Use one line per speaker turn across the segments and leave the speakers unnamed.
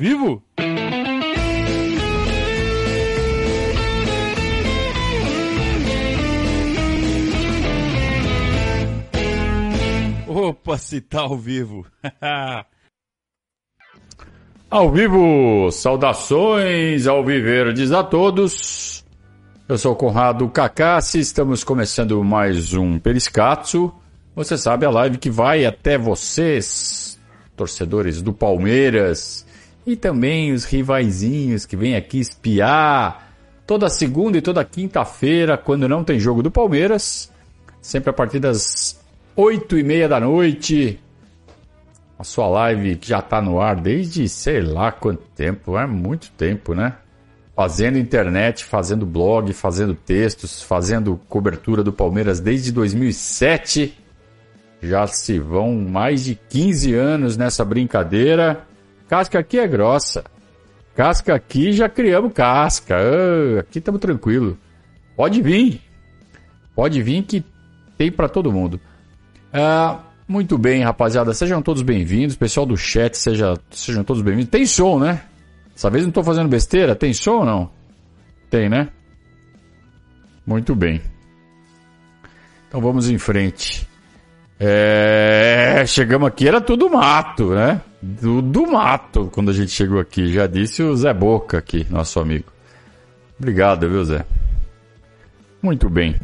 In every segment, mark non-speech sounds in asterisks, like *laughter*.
Vivo? Opa, se tá ao vivo. *laughs*
ao vivo, saudações ao Viverdes a todos. Eu sou o Conrado Cacassi, estamos começando mais um Periscatso. Você sabe a live que vai até vocês, torcedores do Palmeiras, e também os rivaizinhos que vêm aqui espiar toda segunda e toda quinta-feira, quando não tem jogo do Palmeiras, sempre a partir das oito e meia da noite. A sua live que já está no ar desde sei lá quanto tempo, é muito tempo, né? Fazendo internet, fazendo blog, fazendo textos, fazendo cobertura do Palmeiras desde 2007. Já se vão mais de 15 anos nessa brincadeira. Casca aqui é grossa. Casca aqui já criamos casca. Ah, aqui estamos tranquilo. Pode vir. Pode vir que tem para todo mundo. Ah, muito bem, rapaziada. Sejam todos bem-vindos. Pessoal do chat, seja, sejam todos bem-vindos. Tem som, né? Dessa vez não estou fazendo besteira. Tem som ou não? Tem, né? Muito bem. Então vamos em frente. É, chegamos aqui, era tudo mato, né? Tudo mato quando a gente chegou aqui. Já disse o Zé Boca aqui, nosso amigo. Obrigado, viu, Zé? Muito bem.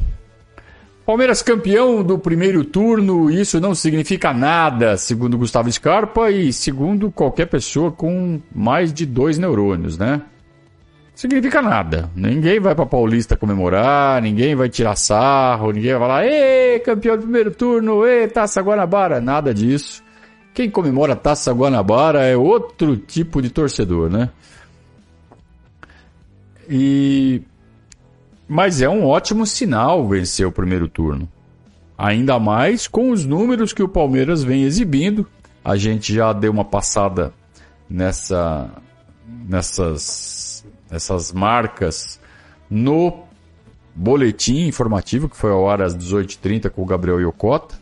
Palmeiras campeão do primeiro turno, isso não significa nada, segundo Gustavo Scarpa e segundo qualquer pessoa com mais de dois neurônios, né? Significa nada. Ninguém vai para Paulista comemorar, ninguém vai tirar sarro, ninguém vai falar, ê, campeão do primeiro turno, ê, Taça Guanabara, nada disso. Quem comemora Taça Guanabara é outro tipo de torcedor, né? E mas é um ótimo sinal vencer o primeiro turno. Ainda mais com os números que o Palmeiras vem exibindo. A gente já deu uma passada nessa, nessas, nessas marcas no boletim informativo, que foi ao hora às 18h30 com o Gabriel Yokota.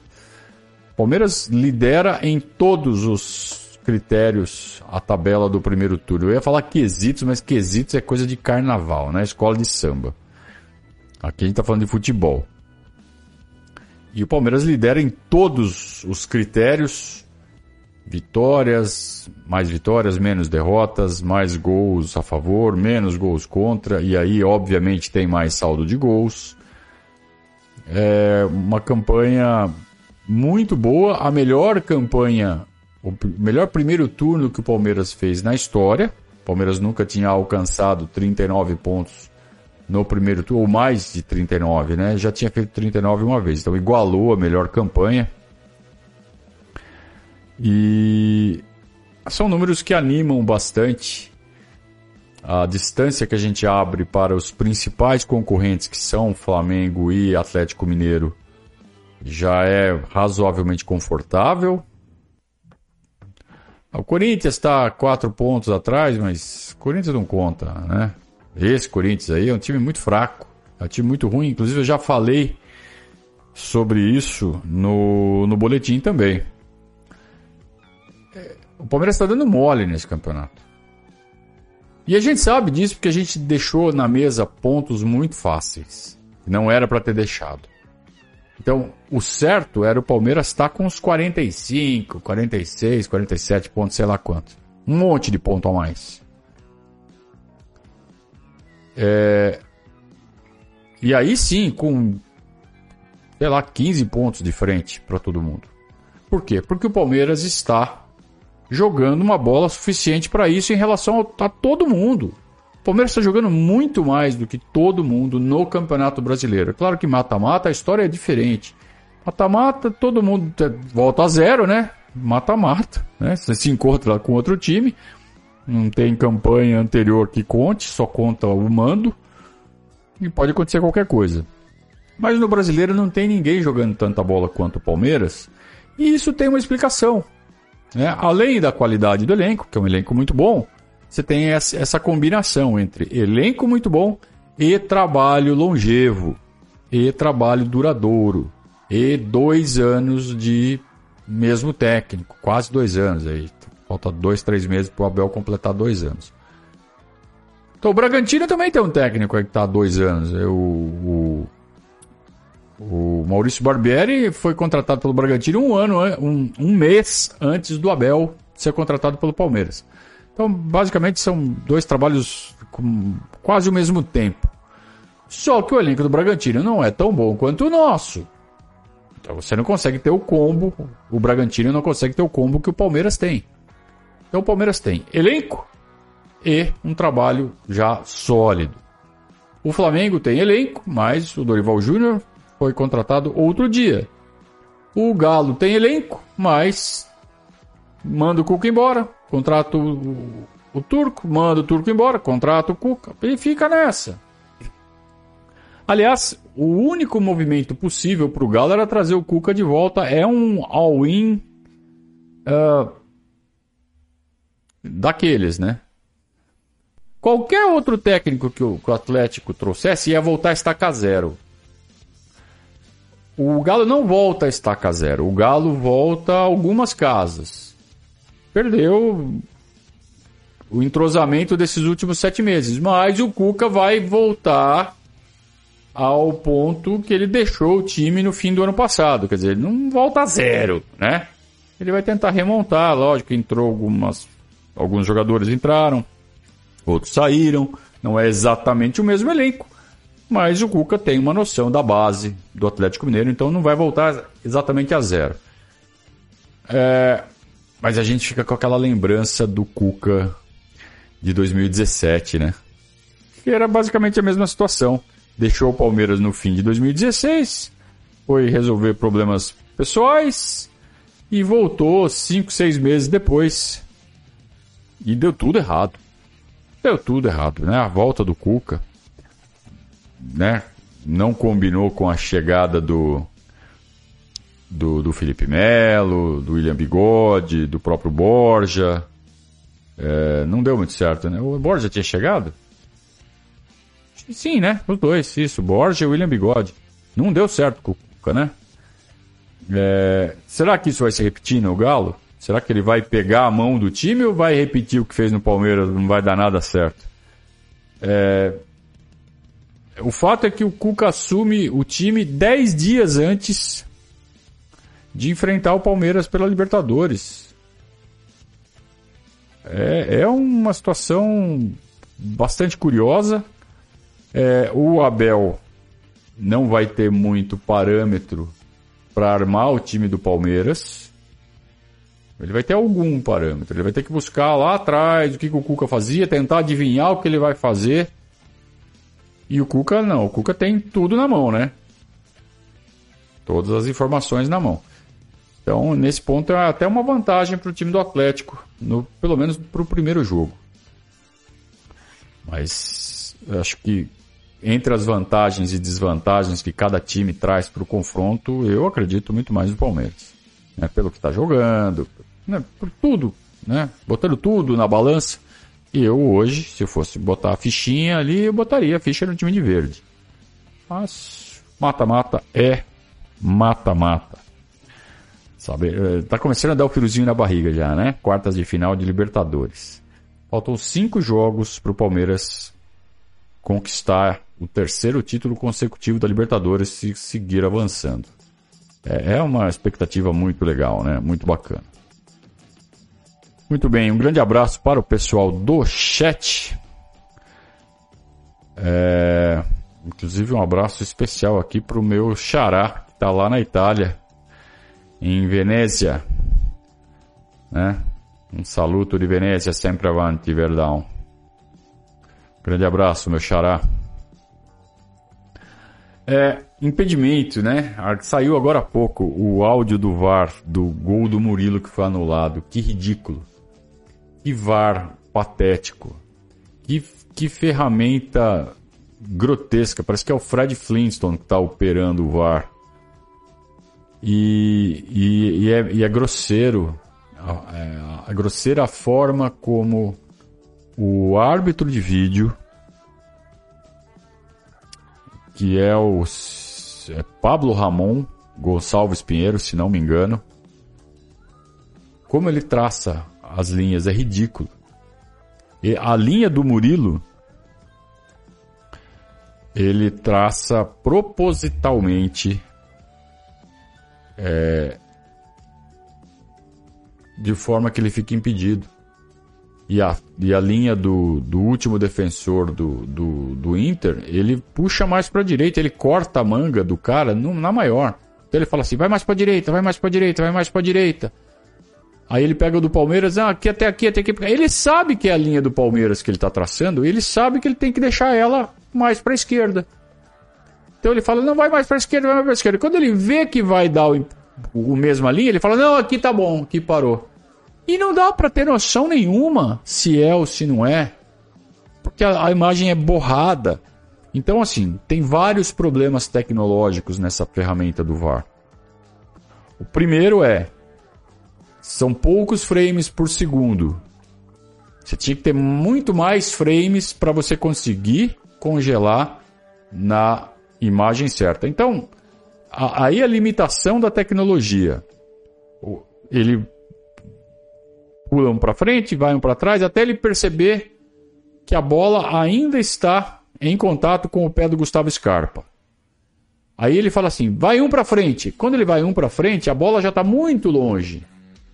Palmeiras lidera em todos os critérios a tabela do primeiro turno. Eu ia falar quesitos, mas quesitos é coisa de carnaval, né? Escola de samba. Aqui a gente está falando de futebol. E o Palmeiras lidera em todos os critérios: vitórias, mais vitórias, menos derrotas, mais gols a favor, menos gols contra, e aí, obviamente, tem mais saldo de gols. É uma campanha muito boa, a melhor campanha, o melhor primeiro turno que o Palmeiras fez na história. O Palmeiras nunca tinha alcançado 39 pontos no primeiro turno, ou mais de 39, né? Já tinha feito 39 uma vez, então igualou a melhor campanha. E são números que animam bastante a distância que a gente abre para os principais concorrentes, que são Flamengo e Atlético Mineiro, já é razoavelmente confortável. O Corinthians está quatro pontos atrás, mas Corinthians não conta, né? Esse Corinthians aí é um time muito fraco, é um time muito ruim. Inclusive eu já falei sobre isso no, no boletim também. O Palmeiras está dando mole nesse campeonato. E a gente sabe disso porque a gente deixou na mesa pontos muito fáceis. Não era para ter deixado. Então, o certo era o Palmeiras estar com uns 45, 46, 47 pontos, sei lá quanto. Um monte de ponto a mais. É... E aí sim, com, sei lá, 15 pontos de frente para todo mundo. Por quê? Porque o Palmeiras está jogando uma bola suficiente para isso em relação a, todo mundo. O Palmeiras está jogando muito mais do que todo mundo no Campeonato Brasileiro. Claro que mata-mata, a história é diferente. Mata-mata, todo mundo volta a zero, né? Mata-mata, né? Você se encontra com outro time, não tem campanha anterior que conte, só conta o mando. E pode acontecer qualquer coisa. Mas no brasileiro não tem ninguém jogando tanta bola quanto o Palmeiras. E isso tem uma explicação. Né? Além da qualidade do elenco, que é um elenco muito bom, você tem essa combinação entre elenco muito bom e trabalho longevo, e trabalho duradouro, e dois anos de mesmo técnico, quase dois anos aí, Falta dois, três meses para o Abel completar dois anos. Então o Bragantino também tem um técnico aí que está há dois anos. É o, o, o, Maurício Barbieri foi contratado pelo Bragantino um ano, um, um mês antes do Abel ser contratado pelo Palmeiras. Então, basicamente, são dois trabalhos com quase o mesmo tempo. Só que o elenco do Bragantino não é tão bom quanto o nosso. Então você não consegue ter o combo, o Bragantino não consegue ter o combo que o Palmeiras tem. Então o Palmeiras tem elenco e um trabalho já sólido. O Flamengo tem elenco, mas o Dorival Júnior foi contratado outro dia. O Galo tem elenco, mas manda o Cuca embora, contrata o, o Turco, manda o Turco embora, contrata o Cuca e fica nessa. Aliás, o único movimento possível para o Galo era trazer o Cuca de volta. É um all-in uh, daqueles, né? Qualquer outro técnico que o, que o Atlético trouxesse ia voltar a estacar zero. O Galo não volta a estaca zero. O Galo volta a algumas casas. Perdeu o entrosamento desses últimos sete meses. Mas o Cuca vai voltar ao ponto que ele deixou o time no fim do ano passado. Quer dizer, ele não volta a zero, né? Ele vai tentar remontar, lógico, entrou algumas. Alguns jogadores entraram, outros saíram. Não é exatamente o mesmo elenco, mas o Cuca tem uma noção da base do Atlético Mineiro, então não vai voltar exatamente a zero. É, mas a gente fica com aquela lembrança do Cuca de 2017, né? Que era basicamente a mesma situação deixou o Palmeiras no fim de 2016, foi resolver problemas pessoais e voltou cinco, seis meses depois e deu tudo errado. Deu tudo errado, né? A volta do Cuca, né? Não combinou com a chegada do do, do Felipe Melo, do William Bigode, do próprio Borja. É, não deu muito certo, né? O Borja tinha chegado? Sim, né? Os dois, isso. Borja e William Bigode. Não deu certo com o Cuca, né? É... Será que isso vai se repetir no Galo? Será que ele vai pegar a mão do time ou vai repetir o que fez no Palmeiras? Não vai dar nada certo. É... O fato é que o Cuca assume o time 10 dias antes de enfrentar o Palmeiras pela Libertadores. É, é uma situação bastante curiosa. É, o Abel não vai ter muito parâmetro para armar o time do Palmeiras. Ele vai ter algum parâmetro. Ele vai ter que buscar lá atrás o que, que o Cuca fazia, tentar adivinhar o que ele vai fazer. E o Cuca não. O Cuca tem tudo na mão, né? Todas as informações na mão. Então, nesse ponto, é até uma vantagem para o time do Atlético, no, pelo menos para o primeiro jogo. Mas acho que entre as vantagens e desvantagens que cada time traz para o confronto, eu acredito muito mais no Palmeiras. Né? Pelo que está jogando, né? por tudo, né? botando tudo na balança. E eu hoje, se eu fosse botar a fichinha ali, eu botaria a ficha no time de verde. Mas mata-mata é mata-mata. Sabe, eh, tá começando a dar o filozinho na barriga já, né? Quartas de final de Libertadores. Faltam cinco jogos para o Palmeiras conquistar o terceiro título consecutivo da Libertadores se seguir avançando. É, é uma expectativa muito legal, né? Muito bacana. Muito bem, um grande abraço para o pessoal do chat. É, inclusive um abraço especial aqui para o meu xará, que está lá na Itália, em Venezia. Né? Um saluto de Venezia, sempre avanti, Verdão. Grande abraço, meu xará. É, impedimento, né? Saiu agora há pouco o áudio do VAR do gol do Murilo que foi anulado. Que ridículo. Que VAR patético. Que, que ferramenta grotesca. Parece que é o Fred Flintstone que está operando o VAR. E, e, e, é, e é, grosseiro. É, é grosseira a forma como o árbitro de vídeo que é o é Pablo Ramon Gonçalves Pinheiro, se não me engano. Como ele traça as linhas, é ridículo. E a linha do Murilo, ele traça propositalmente é, de forma que ele fique impedido. E a, e a linha do, do último defensor do, do, do Inter, ele puxa mais para a direita, ele corta a manga do cara no, na maior. Então ele fala assim: vai mais para a direita, vai mais para a direita, vai mais para a direita. Aí ele pega o do Palmeiras, ah, aqui até aqui, até aqui. Ele sabe que é a linha do Palmeiras que ele está traçando, ele sabe que ele tem que deixar ela mais para a esquerda. Então ele fala, não vai mais para a esquerda, vai mais para a esquerda. Quando ele vê que vai dar o, o mesma linha, ele fala, não, aqui tá bom, aqui parou. E não dá para ter noção nenhuma se é ou se não é, porque a, a imagem é borrada. Então, assim, tem vários problemas tecnológicos nessa ferramenta do VAR. O primeiro é são poucos frames por segundo. Você tinha que ter muito mais frames para você conseguir congelar na imagem certa. Então, a, aí a limitação da tecnologia. Ele pula um para frente, vai um para trás, até ele perceber que a bola ainda está em contato com o pé do Gustavo Scarpa. Aí ele fala assim: vai um para frente. Quando ele vai um para frente, a bola já está muito longe.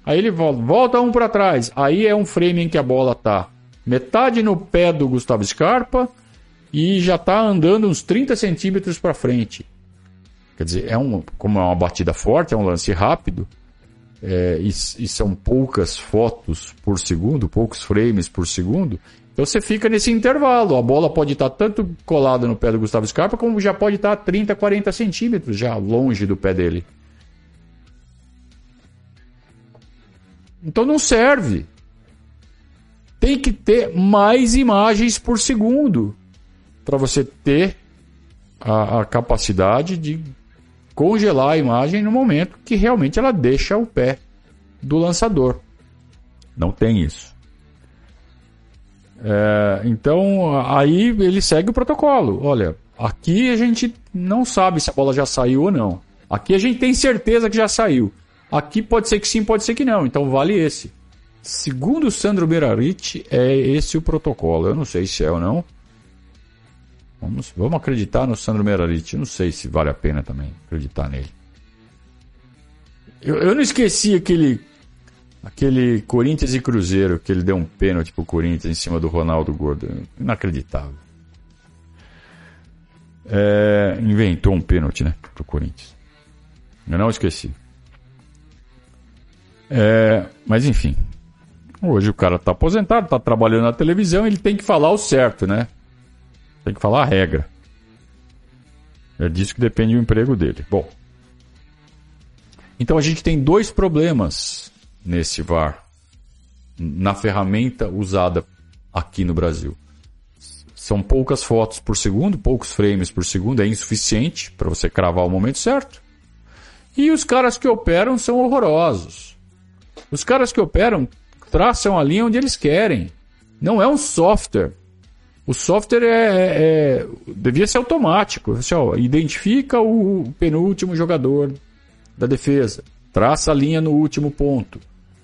Aí ele volta, volta um para trás. Aí é um frame em que a bola tá metade no pé do Gustavo Scarpa e já tá andando uns 30 centímetros para frente. Quer dizer, é um, como é uma batida forte, é um lance rápido, é, e, e, são poucas fotos por segundo, poucos frames por segundo, então você fica nesse intervalo. A bola pode estar tá tanto colada no pé do Gustavo Scarpa, como já pode estar tá 30, 40 centímetros já longe do pé dele. Então não serve. Tem que ter mais imagens por segundo para você ter a, a, capacidade de congelar a imagem no momento que realmente ela deixa o pé do lançador. Não tem isso. É, então aí ele segue o protocolo. Olha, aqui a gente não sabe se a bola já saiu ou não. Aqui a gente tem certeza que já saiu. Aqui pode ser que sim, pode ser que não. Então vale esse. Segundo Sandro Berariti, é esse o protocolo. Eu não sei se é ou não. Vamos, vamos acreditar no Sandro Berariti. Não sei se vale a pena também acreditar nele. Eu, eu não esqueci aquele aquele Corinthians e Cruzeiro que ele deu um pênalti pro Corinthians em cima do Ronaldo Gordo. Inacreditável. É, inventou um pênalti, né, pro Corinthians. Eu não esqueci. É, mas enfim. Hoje o cara está aposentado, está trabalhando na televisão, ele tem que falar o certo, né? Tem que falar a regra. É disso que depende o emprego dele. Bom. Então a gente tem dois problemas nesse VAR, na ferramenta usada aqui no Brasil. São poucas fotos por segundo, poucos frames por segundo, é insuficiente para você cravar o momento certo. E os caras que operam são horrorosos. Os caras que operam traçam a linha onde eles querem. Não é um software. O software é, é, é devia ser automático. Assim, ó, identifica o penúltimo jogador da defesa, traça a linha no último ponto,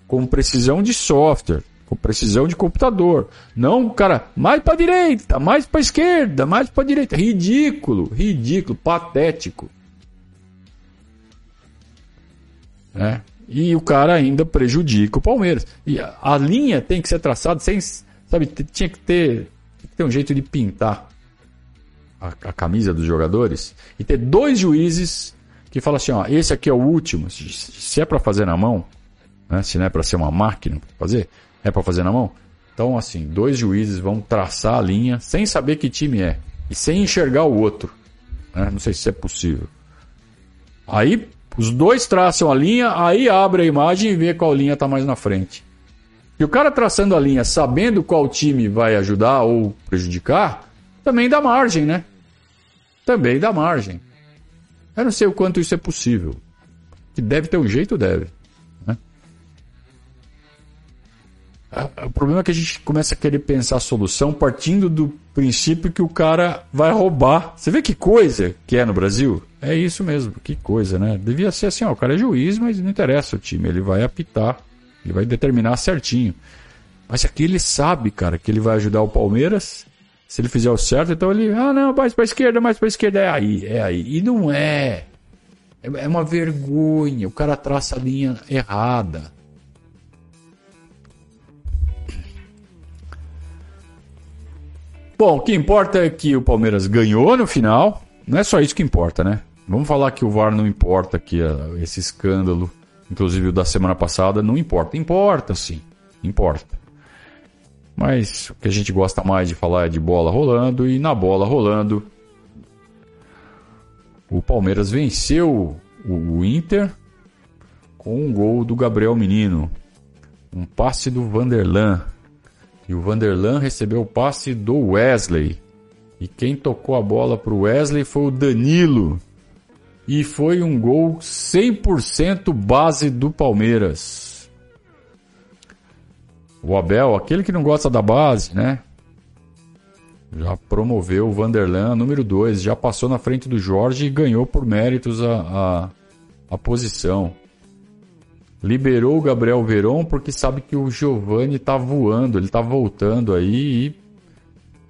com precisão de software, com precisão de computador. Não, cara, mais para direita, mais para esquerda, mais para direita. Ridículo, ridículo, patético. É e o cara ainda prejudica o Palmeiras. E a, linha tem que ser traçada sem. Sabe, tinha que ter, tinha que ter um jeito de pintar a, a, camisa dos jogadores e ter dois juízes que falam assim: ó, esse aqui é o último. Se, se é para fazer na mão, né, se não é para ser uma máquina fazer, é para fazer na mão. Então, assim, dois juízes vão traçar a linha sem saber que time é e sem enxergar o outro. Né? Não sei se é possível. Aí os dois traçam a linha, aí abre a imagem e vê qual linha está mais na frente. E o cara traçando a linha, sabendo qual time vai ajudar ou prejudicar, também dá margem, né? Também dá margem. Eu não sei o quanto isso é possível. Que deve ter um jeito, deve. O problema é que a gente começa a querer pensar a solução partindo do princípio que o cara vai roubar. Você vê que coisa que é no Brasil? É isso mesmo, que coisa, né? Devia ser assim, ó, o cara é juiz, mas não interessa o time, ele vai apitar Ele vai determinar certinho. Mas aqui ele sabe, cara, que ele vai ajudar o Palmeiras. Se ele fizer o certo, então ele, ah, não, mais pra esquerda, mais pra esquerda. É aí, é aí. E não é. É uma vergonha. O cara traça a linha errada. Bom, o que importa é que o Palmeiras ganhou no final. Não é só isso que importa, né? Vamos falar que o VAR não importa, que esse escândalo, inclusive o da semana passada, não importa. Importa sim, importa. Mas o que a gente gosta mais de falar é de bola rolando, e na bola rolando, o Palmeiras venceu o Inter com um gol do Gabriel Menino. Um passe do Vanderlan. E o Vanderlan recebeu o passe do Wesley. E quem tocou a bola para o Wesley foi o Danilo. E foi um gol 100% base do Palmeiras. O Abel, aquele que não gosta da base, né? Já promoveu o Vanderlan número 2, já passou na frente do Jorge e ganhou por méritos a, a, a posição. Liberou o Gabriel Veron porque sabe que o Giovani está voando, ele está voltando aí e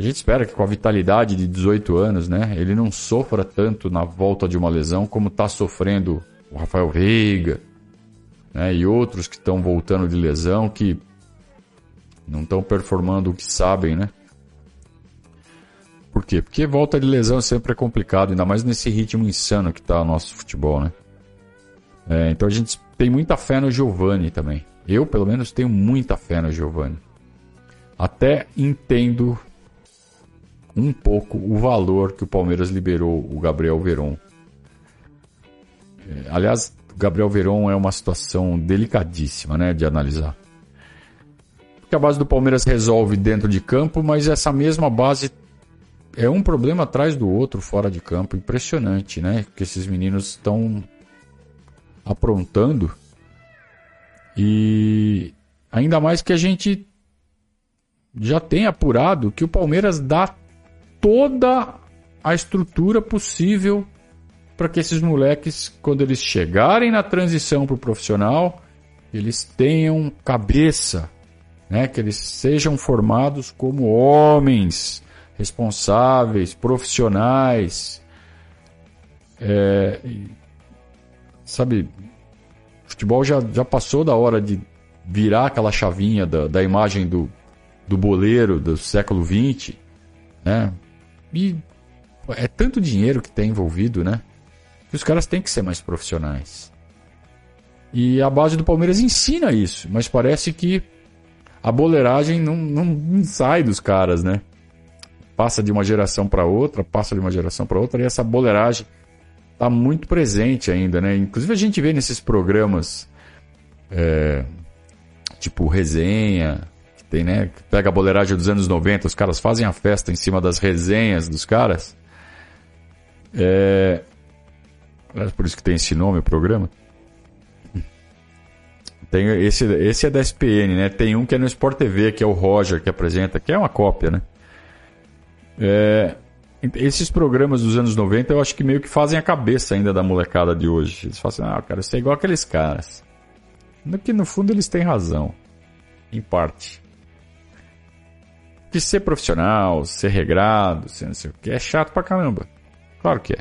a gente espera que com a vitalidade de 18 anos, né, ele não sofra tanto na volta de uma lesão como está sofrendo o Rafael Veiga, né, e outros que estão voltando de lesão que não estão performando o que sabem, né? Por quê? Porque volta de lesão sempre é complicado, ainda mais nesse ritmo insano que está o nosso futebol, né? É, então a gente tem muita fé no Giovani também. Eu, pelo menos, tenho muita fé no Giovani. Até entendo um pouco o valor que o Palmeiras liberou o Gabriel Veron. É, aliás, o Gabriel Veron é uma situação delicadíssima né, de analisar. Porque a base do Palmeiras resolve dentro de campo, mas essa mesma base é um problema atrás do outro fora de campo. Impressionante, né? Que esses meninos estão aprontando. E ainda mais que a gente já tem apurado que o Palmeiras dá toda a estrutura possível para que esses moleques, quando eles chegarem na transição para o profissional, eles tenham cabeça, né? que eles sejam formados como homens responsáveis, profissionais. É, sabe, futebol já, já passou da hora de virar aquela chavinha da, da imagem do, do boleiro do século XX, né? E é tanto dinheiro que tem envolvido, né? Que os caras têm que ser mais profissionais. E a base do Palmeiras ensina isso, mas parece que a boleiragem não, não, não sai dos caras, né? passa de uma geração para outra, passa de uma geração para outra, e essa boleiragem está muito presente ainda, né? Inclusive a gente vê nesses programas é, tipo resenha, tem, né? Pega a boleiragem dos anos 90, os caras fazem a festa em cima das resenhas dos caras. É, é por isso que tem esse nome o programa. Tem esse, esse é da SPN, né? Tem um que é no Sport TV, que é o Roger que apresenta, que é uma cópia, né? É, esses programas dos anos 90 eu acho que meio que fazem a cabeça ainda da molecada de hoje. Eles falam assim, ah, cara, você é igual aqueles caras. No que no fundo eles têm razão. Em parte. Que ser profissional, ser regrado, ser não sei o que, é chato pra caramba. Claro que é.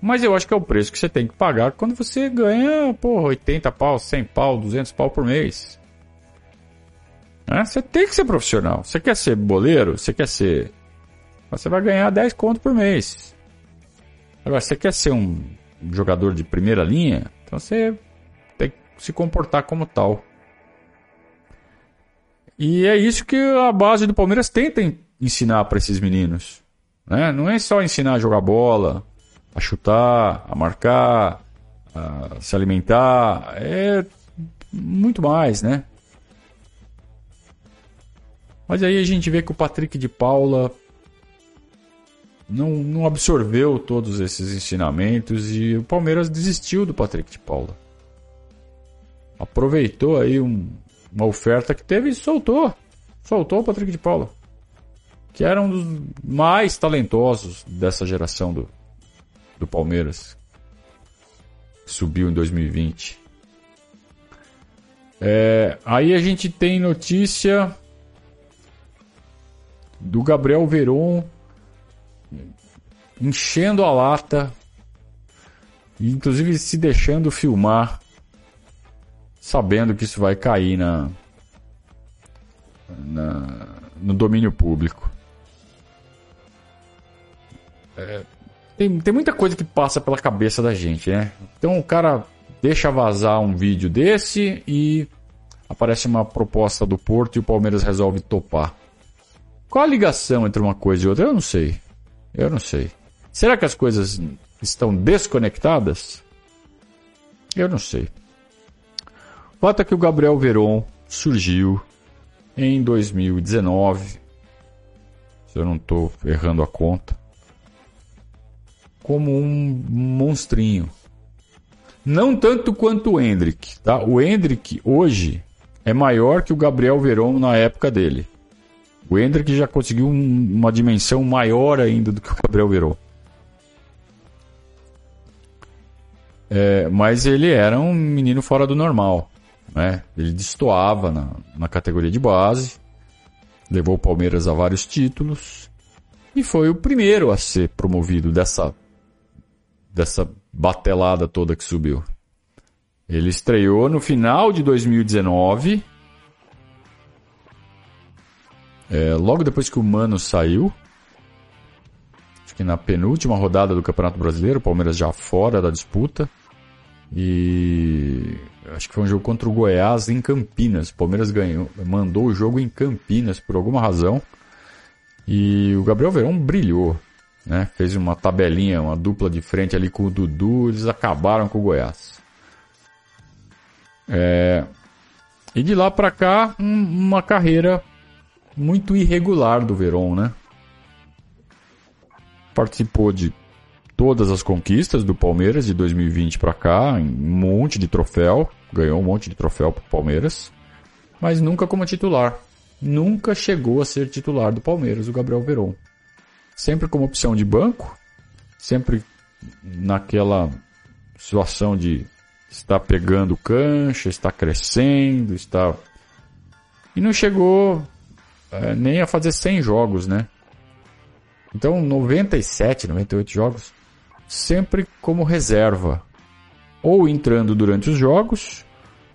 Mas eu acho que é o preço que você tem que pagar quando você ganha, porra, 80 pau, 100 pau, 200 pau por mês. É, você tem que ser profissional. Você quer ser boleiro? Você quer ser você vai ganhar 10 conto por mês. Agora, você quer ser um jogador de primeira linha, então você tem que se comportar como tal. E é isso que a base do Palmeiras tenta ensinar para esses meninos. Né? Não é só ensinar a jogar bola, a chutar, a marcar, a se alimentar. É muito mais, né? Mas aí a gente vê que o Patrick de Paula não, não absorveu todos esses ensinamentos e o Palmeiras desistiu do Patrick de Paula. Aproveitou aí um, uma oferta que teve e soltou. Soltou o Patrick de Paula. Que era um dos mais talentosos dessa geração do, do Palmeiras. Subiu em 2020. É, aí a gente tem notícia do Gabriel Veron enchendo a lata, inclusive se deixando filmar, sabendo que isso vai cair na, na no domínio público. É, tem, tem muita coisa que passa pela cabeça da gente, né? Então o cara deixa vazar um vídeo desse e aparece uma proposta do Porto e o Palmeiras resolve topar. Qual a ligação entre uma coisa e outra? Eu não sei. Eu não sei. Será que as coisas estão desconectadas? Eu não sei. É que o Gabriel Veron surgiu em 2019, se eu não estou errando a conta, como um monstrinho. Não tanto quanto o Hendrick. Tá? O Hendrick hoje é maior que o Gabriel Veron na época dele. O Hendrick já conseguiu um, uma dimensão maior ainda do que o Gabriel Verón. É, mas ele era um menino fora do normal. Né? Ele destoava na, na categoria de base, levou o Palmeiras a vários títulos e foi o primeiro a ser promovido dessa, dessa batelada toda que subiu. Ele estreou no final de 2019 é, logo depois que o Mano saiu, acho que na penúltima rodada do Campeonato Brasileiro, o Palmeiras já fora da disputa. E acho que foi um jogo contra o Goiás em Campinas. O Palmeiras ganhou, mandou o jogo em Campinas por alguma razão. E o Gabriel Verão brilhou, né? Fez uma tabelinha, uma dupla de frente ali com o Dudu, eles acabaram com o Goiás. É... E de lá para cá, um, uma carreira muito irregular do Verón, né? Participou de todas as conquistas do Palmeiras de 2020 para cá, um monte de troféu, ganhou um monte de troféu pro Palmeiras, mas nunca como titular. Nunca chegou a ser titular do Palmeiras, o Gabriel Verón. Sempre como opção de banco, sempre naquela situação de estar pegando cancha, está crescendo, está e não chegou é, nem a fazer 100 jogos, né? Então, 97, 98 jogos, sempre como reserva. Ou entrando durante os jogos,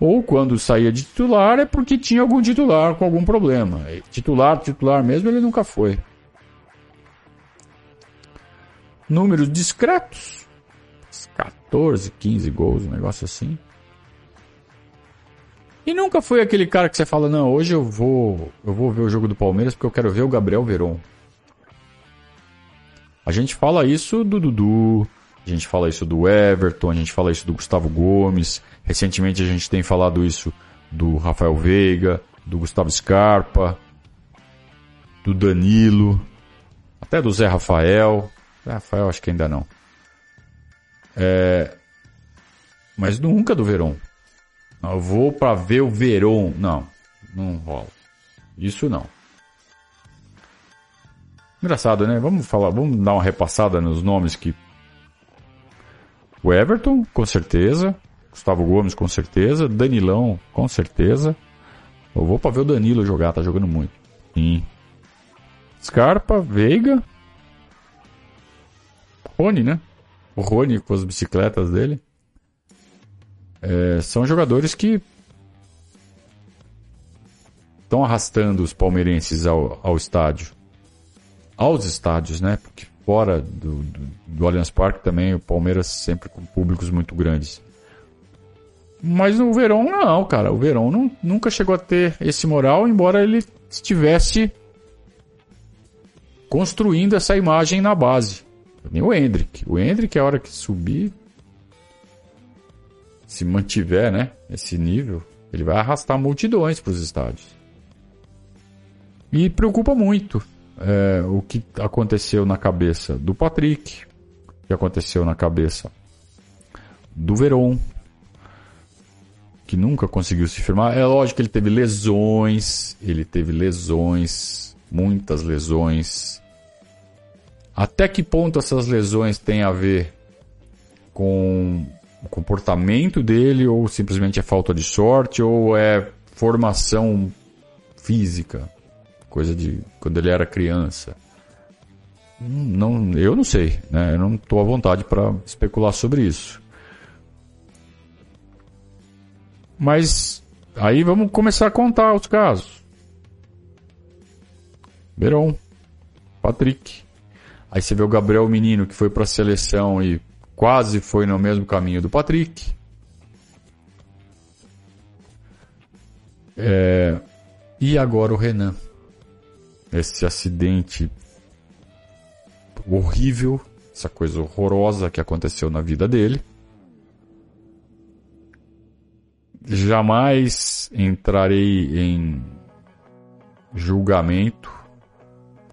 ou quando saía de titular é porque tinha algum titular com algum problema. Titular, titular mesmo, ele nunca foi. Números discretos. 14, 15 gols, um negócio assim. E nunca foi aquele cara que você fala, não, hoje eu vou, eu vou ver o jogo do Palmeiras porque eu quero ver o Gabriel Veron. A gente fala isso do Dudu, a gente fala isso do Everton, a gente fala isso do Gustavo Gomes. Recentemente a gente tem falado isso do Rafael Veiga, do Gustavo Scarpa, do Danilo, até do Zé Rafael. Zé Rafael acho que ainda não. É... Mas nunca do Verón. Eu vou para ver o Verón. Não, não rola. Isso não. Engraçado, né? Vamos falar, vamos dar uma repassada nos nomes que o Everton, com certeza, Gustavo Gomes, com certeza, Danilão, com certeza. Eu vou para ver o Danilo jogar, tá jogando muito. Sim. Scarpa, Veiga, Rony, né? O Rony com as bicicletas dele. É, são jogadores que estão arrastando os palmeirenses ao, ao estádio. Aos estádios, né? Porque fora do, do, do Allianz Parque também o Palmeiras sempre com públicos muito grandes. Mas no Verão não, cara. O Verão não, nunca chegou a ter esse moral, embora ele estivesse construindo essa imagem na base. Nem o Hendrick. O Hendrick, a hora que subir, se mantiver, né, esse nível, ele vai arrastar multidões para os estádios. E preocupa muito é, o que aconteceu na cabeça do Patrick, o que aconteceu na cabeça do Veron, que nunca conseguiu se firmar. É lógico que ele teve lesões, ele teve lesões, muitas lesões. Até que ponto essas lesões têm a ver com o comportamento dele, ou simplesmente é falta de sorte, ou é formação física, coisa de quando ele era criança. Não, eu não sei, né? Eu não estou à vontade para especular sobre isso. Mas aí vamos começar a contar os casos. Beron, Patrick. Aí você vê o Gabriel Menino que foi para a seleção e quase foi no mesmo caminho do Patrick. É... E agora o Renan. Esse acidente horrível, essa coisa horrorosa que aconteceu na vida dele. Jamais entrarei em julgamento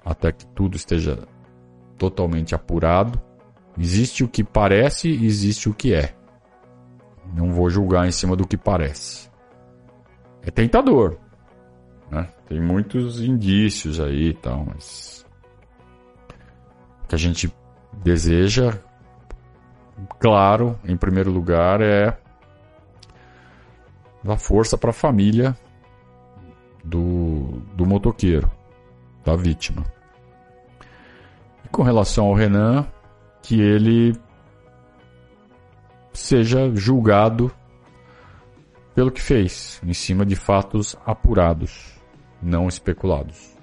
até que tudo esteja totalmente apurado. Existe o que parece existe o que é. Não vou julgar em cima do que parece. É tentador. Né? Tem muitos indícios aí e tal, mas. O que a gente deseja, claro, em primeiro lugar, é dar força para a família do, do motoqueiro, da vítima. E com relação ao Renan, que ele seja julgado pelo que fez, em cima de fatos apurados, não especulados.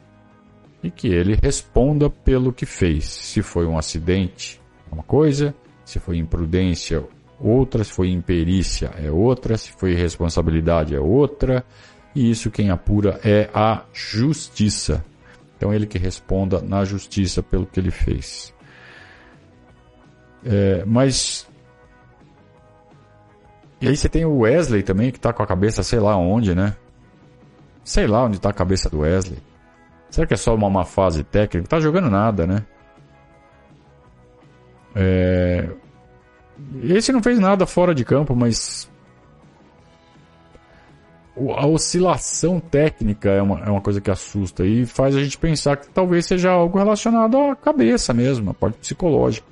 E que ele responda pelo que fez. Se foi um acidente, é uma coisa, se foi imprudência, outra, se foi imperícia, é outra, se foi irresponsabilidade, é outra. E isso quem apura é a justiça. Então ele que responda na justiça pelo que ele fez. É, mas e aí você tem o Wesley também, que tá com a cabeça sei lá onde, né? Sei lá onde tá a cabeça do Wesley. Será que é só uma má fase técnica? Tá jogando nada, né? É... Esse não fez nada fora de campo, mas a oscilação técnica é uma, é uma coisa que assusta e faz a gente pensar que talvez seja algo relacionado à cabeça mesmo, à parte psicológica.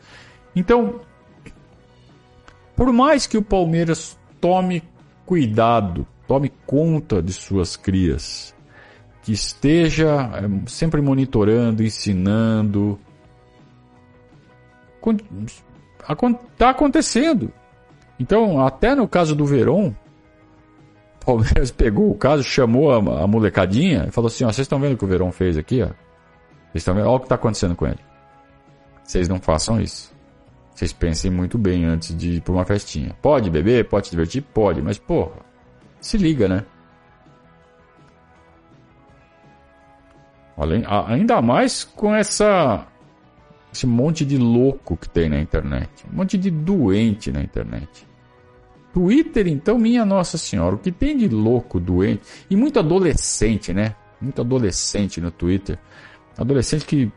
Então, por mais que o Palmeiras tome cuidado, tome conta de suas crias, que esteja eh, sempre monitorando, ensinando. Está acontecendo. Então, até no caso do Verón, o Palmeiras pegou o caso, chamou a, a molecadinha e falou assim: ó, vocês estão vendo o que o Verón fez aqui? Vocês estão vendo? Olha o que está acontecendo com ele. Vocês não façam isso. Vocês pensem muito bem antes de ir para uma festinha. Pode beber? Pode se divertir? Pode, mas porra, se liga, né? Além, ainda mais com essa esse monte de louco que tem na internet, um monte de doente na internet. Twitter, então, minha Nossa Senhora, o que tem de louco, doente e muito adolescente, né? Muito adolescente no Twitter. Adolescente que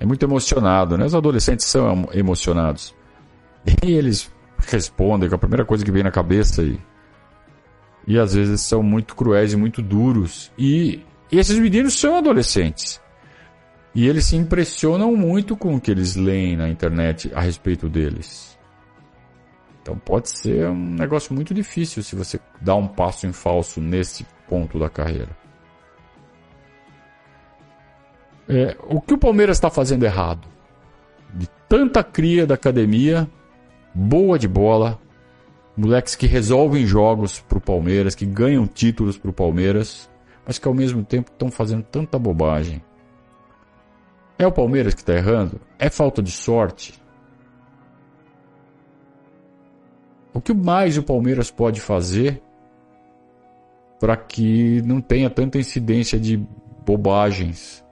é muito emocionado, né? Os adolescentes são emocionados. E eles respondem com a primeira coisa que vem na cabeça e, e às vezes são muito cruéis e muito duros. E, esses meninos são adolescentes. E eles se impressionam muito com o que eles leem na internet a respeito deles. Então pode ser um negócio muito difícil se você dá um passo em falso nesse ponto da carreira. É, o que o Palmeiras está fazendo errado? De tanta cria da academia, boa de bola, moleques que resolvem jogos para o Palmeiras, que ganham títulos para o Palmeiras, mas que ao mesmo tempo estão fazendo tanta bobagem. É o Palmeiras que está errando? É falta de sorte? O que mais o Palmeiras pode fazer para que não tenha tanta incidência de bobagens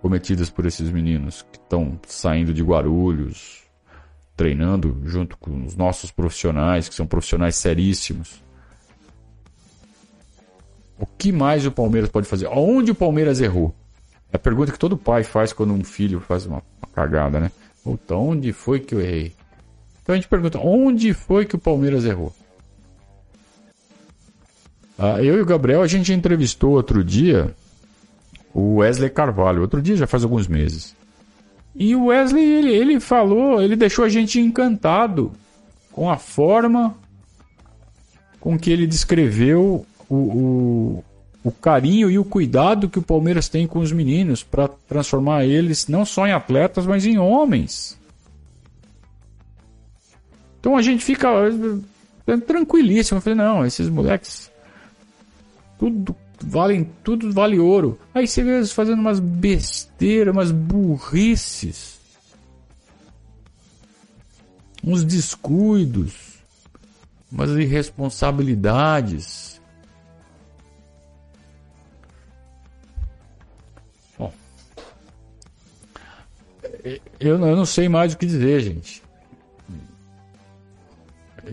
cometidas por esses meninos que estão saindo de Guarulhos, treinando junto com os nossos profissionais, que são profissionais seríssimos. O que mais o Palmeiras pode fazer? Onde o Palmeiras errou? É a pergunta que todo pai faz quando um filho faz uma, cagada, né? Puta, onde foi que eu errei? Então a gente pergunta, onde foi que o Palmeiras errou? Ah, eu e o Gabriel, a gente entrevistou outro dia o Wesley Carvalho. Outro dia, já faz alguns meses. E o Wesley, ele, ele falou, ele deixou a gente encantado com a forma com que ele descreveu o, o, o carinho e o cuidado que o Palmeiras tem com os meninos para transformar eles não só em atletas, mas em homens. Então a gente fica é, tranquilíssimo. Eu falei, não, esses moleques tudo valem, tudo vale ouro. Aí você vê eles fazendo umas besteiras, umas burrices. Uns descuidos, umas irresponsabilidades. Bom, eu, não sei mais o que dizer, gente.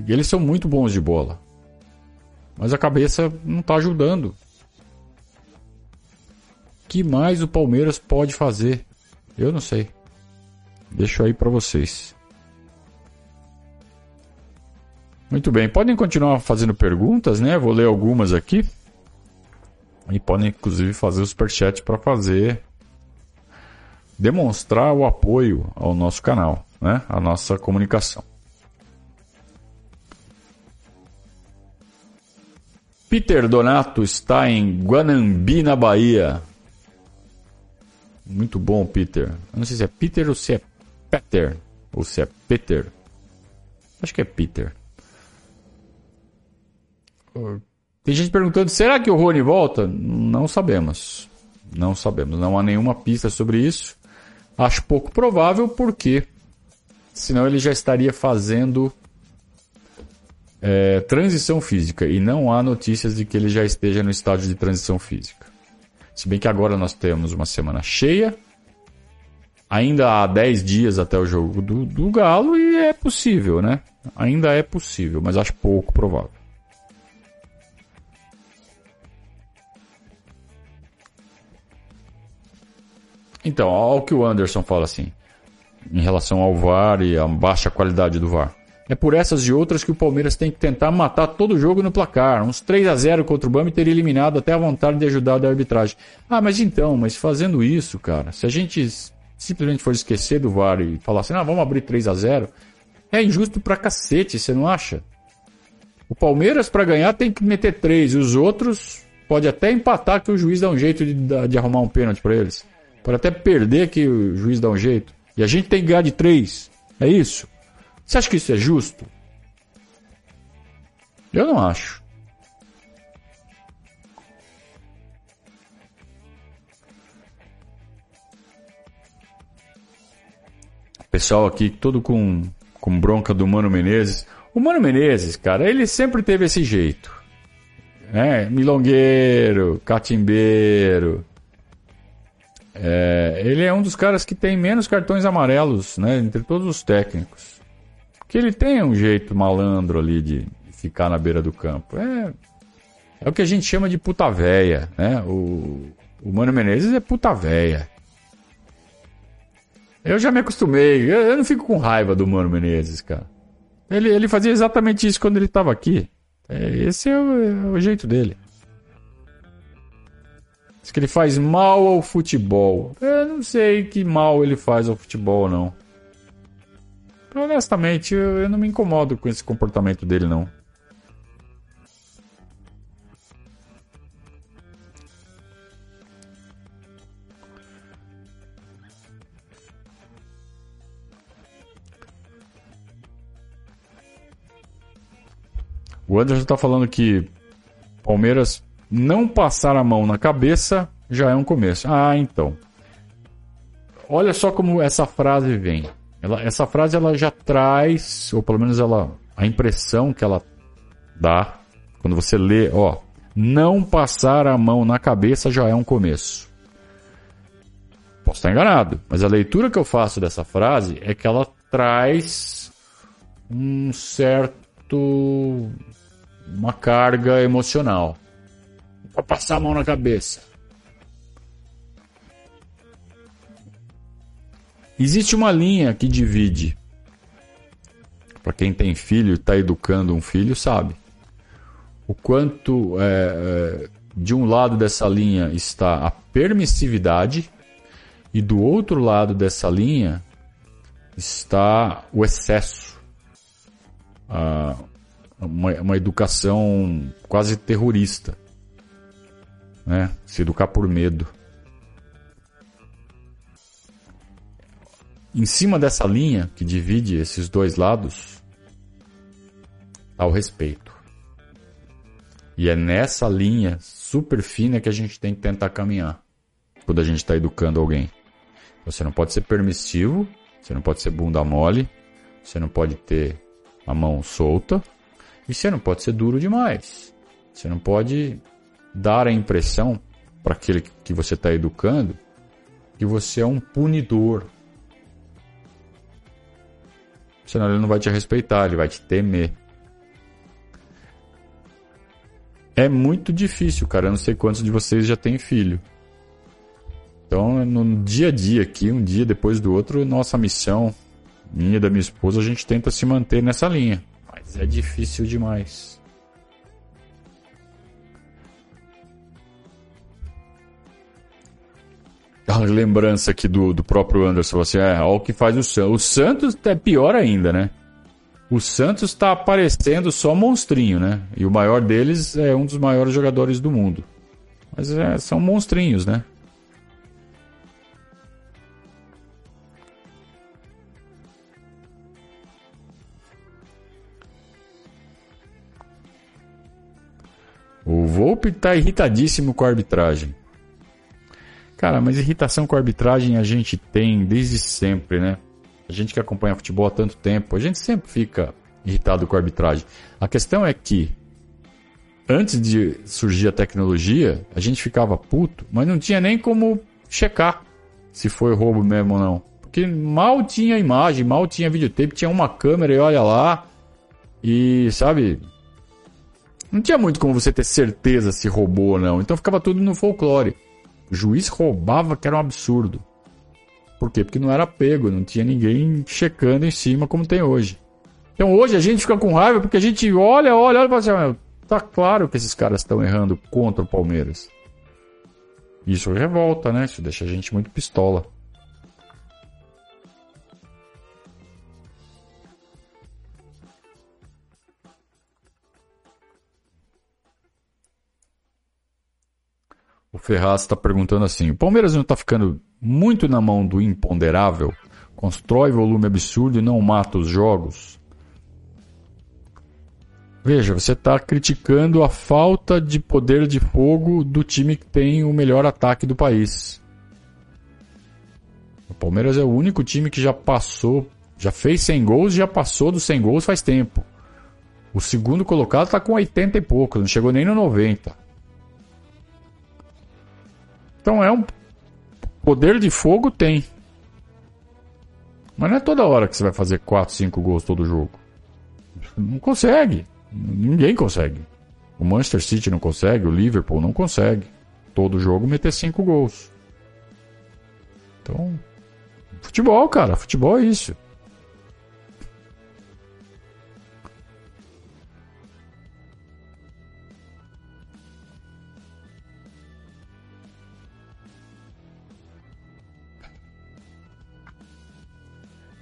Eles são muito bons de bola. Mas a cabeça não está ajudando. Que mais o Palmeiras pode fazer? Eu não sei. Deixo aí para vocês. Muito bem, podem continuar fazendo perguntas, né? Vou ler algumas aqui. E podem inclusive fazer o superchat para fazer demonstrar o apoio ao nosso canal, né? A nossa comunicação. Peter Donato está em Guanambi, na Bahia. Muito bom, Peter. Eu não sei se é Peter ou se é Peter. Ou se é Peter. Acho que é Peter. Tem gente perguntando: será que o Rony volta? Não sabemos. Não sabemos. Não há nenhuma pista sobre isso. Acho pouco provável porque senão ele já estaria fazendo é, transição física e não há notícias de que ele já esteja no estágio de transição física. Se bem que agora nós temos uma semana cheia, ainda há 10 dias até o jogo do, do Galo e é possível, né? Ainda é possível, mas acho pouco provável. Então, olha o que o Anderson fala assim, em relação ao VAR e a baixa qualidade do VAR. É por essas e outras que o Palmeiras tem que tentar matar todo o jogo no placar. Uns 3 a 0 contra o Bami teria eliminado até a vontade de ajudar da arbitragem. Ah, mas então, mas fazendo isso, cara, se a gente simplesmente for esquecer do VAR e falar assim, ah, vamos abrir 3 a 0 é injusto pra cacete, você não acha? O Palmeiras, para ganhar, tem que meter 3, e os outros pode até empatar que o juiz dá um jeito de, de arrumar um pênalti para eles. Pode até perder que o juiz dá um jeito. E a gente tem que ganhar de 3. É isso? Você acha que isso é justo? Eu não acho. Pessoal aqui todo com, com bronca do Mano Menezes. O Mano Menezes, cara, ele sempre teve esse jeito. É, milongueiro, catimbeiro. É, ele é um dos caras que tem menos cartões amarelos, né, entre todos os técnicos que ele tem um jeito malandro ali de ficar na beira do campo. É, é o que a gente chama de puta véia, né? O, o Mano Menezes é puta véia. Eu já me acostumei, eu, eu, não fico com raiva do Mano Menezes, cara. Ele, ele fazia exatamente isso quando ele estava aqui. É, esse é o, é o jeito dele. Diz que ele faz mal ao futebol. Eu não sei que mal ele faz ao futebol, não. Honestamente, eu, eu não me incomodo com esse comportamento dele, não. O Anderson está falando que Palmeiras não passar a mão na cabeça já é um começo. Ah, então. Olha só como essa frase vem. Ela, essa frase ela já traz, ou pelo menos ela, a impressão que ela dá quando você lê, ó, não passar a mão na cabeça já é um começo. Posso estar enganado, mas a leitura que eu faço dessa frase é que ela traz um certo uma carga emocional. Para passar a mão na cabeça. Existe uma linha que divide. Para quem tem filho e está educando um filho, sabe. O quanto é, é, de um lado dessa linha está a permissividade e do outro lado dessa linha está o excesso. uma, uma educação quase terrorista. Né? Se educar por medo. Em cima dessa linha que divide esses dois lados, está o respeito. E é nessa linha super fina que a gente tem que tentar caminhar quando a gente está educando alguém. Você não pode ser permissivo, você não pode ser bunda mole, você não pode ter a mão solta e você não pode ser duro demais. Você não pode dar a impressão para aquele que você está educando que você é um punidor. Senão ele não vai te respeitar, ele vai te temer. É muito difícil, cara. Eu não sei quantos de vocês já têm filho. Então, no dia a dia aqui, um dia depois do outro, nossa missão, minha e da minha esposa, a gente tenta se manter nessa linha. Mas é difícil demais. A lembrança aqui do, do próprio Anderson, assim, é, olha o que faz o Santos. O Santos é pior ainda, né? O Santos está aparecendo só monstrinho, né? E o maior deles é um dos maiores jogadores do mundo. Mas é, são monstrinhos, né? O Volpe está irritadíssimo com a arbitragem. Cara, mas irritação com a arbitragem a gente tem desde sempre, né? A gente que acompanha futebol há tanto tempo, a gente sempre fica irritado com a arbitragem. A questão é que antes de surgir a tecnologia, a gente ficava puto, mas não tinha nem como checar se foi roubo mesmo ou não. Porque mal tinha imagem, mal tinha videotape, tinha uma câmera e olha lá. E, sabe, não tinha muito como você ter certeza se roubou ou não. Então ficava tudo no folclore. O juiz roubava que era um absurdo. Por quê? Porque não era pego, não tinha ninguém checando em cima como tem hoje. Então hoje a gente fica com raiva porque a gente olha, olha, olha e fala assim, ah, tá claro que esses caras estão errando contra o Palmeiras. Isso revolta, né? Isso deixa a gente muito pistola. O Ferraz está perguntando assim: o Palmeiras não está ficando muito na mão do imponderável? Constrói volume absurdo e não mata os jogos? Veja, você está criticando a falta de poder de fogo do time que tem o melhor ataque do país. O Palmeiras é o único time que já passou, já fez 100 gols e já passou dos 100 gols faz tempo. O segundo colocado está com 80 e pouco, não chegou nem no 90. Então é um poder de fogo tem. Mas não é toda hora que você vai fazer 4, 5 gols todo jogo. Não consegue. Ninguém consegue. O Manchester City não consegue, o Liverpool não consegue. Todo jogo meter 5 gols. Então, futebol, cara, futebol é isso.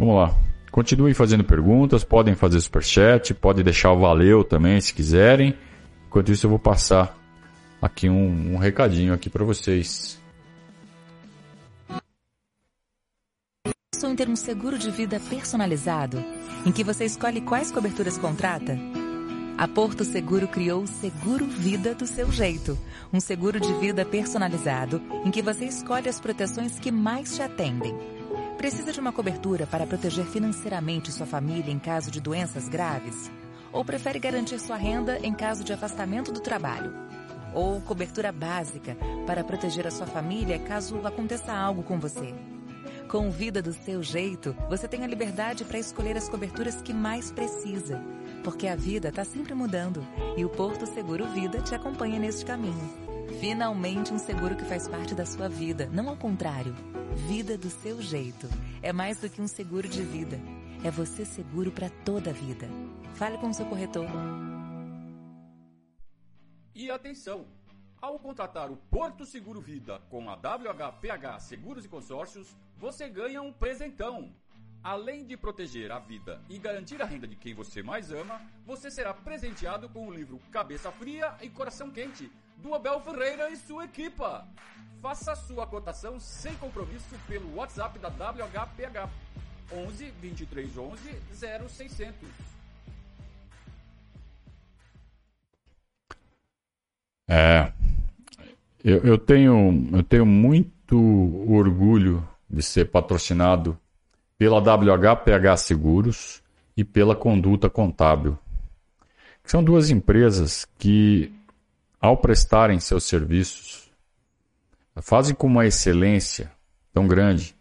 Vamos lá. Continuem fazendo perguntas, podem fazer superchat, pode deixar o valeu também se quiserem. Enquanto isso eu vou passar aqui um, um recadinho aqui para vocês.
Pensou em ter um seguro de vida personalizado, em que você escolhe quais coberturas contrata? A Porto Seguro criou o Seguro Vida do seu jeito. Um seguro de vida personalizado, em que você escolhe as proteções que mais te atendem Precisa de uma cobertura para proteger financeiramente sua família em caso de doenças graves? Ou prefere garantir sua renda em caso de afastamento do trabalho? Ou cobertura básica para proteger a sua família caso aconteça algo com você? Com Vida do seu jeito, você tem a liberdade para escolher as coberturas que mais precisa. Porque a vida está sempre mudando e o Porto Seguro Vida te acompanha neste caminho. Finalmente um seguro que faz parte da sua vida, não ao contrário. Vida do seu jeito. É mais do que um seguro de vida. É você seguro para toda a vida. Fale com o seu corretor.
E atenção! Ao contratar o Porto Seguro Vida com a WHPH Seguros e Consórcios, você ganha um presentão. Além de proteger a vida e garantir a renda de quem você mais ama, você será presenteado com o livro Cabeça Fria e Coração Quente, do Abel Ferreira e sua equipa. Faça sua cotação sem compromisso pelo WhatsApp da WHPH 11 23 11 0600.
É, eu, eu, tenho, eu tenho muito orgulho de ser patrocinado pela WHPH Seguros e pela Conduta Contábil. São duas empresas que, ao prestarem seus serviços, fazem com uma excelência tão grande.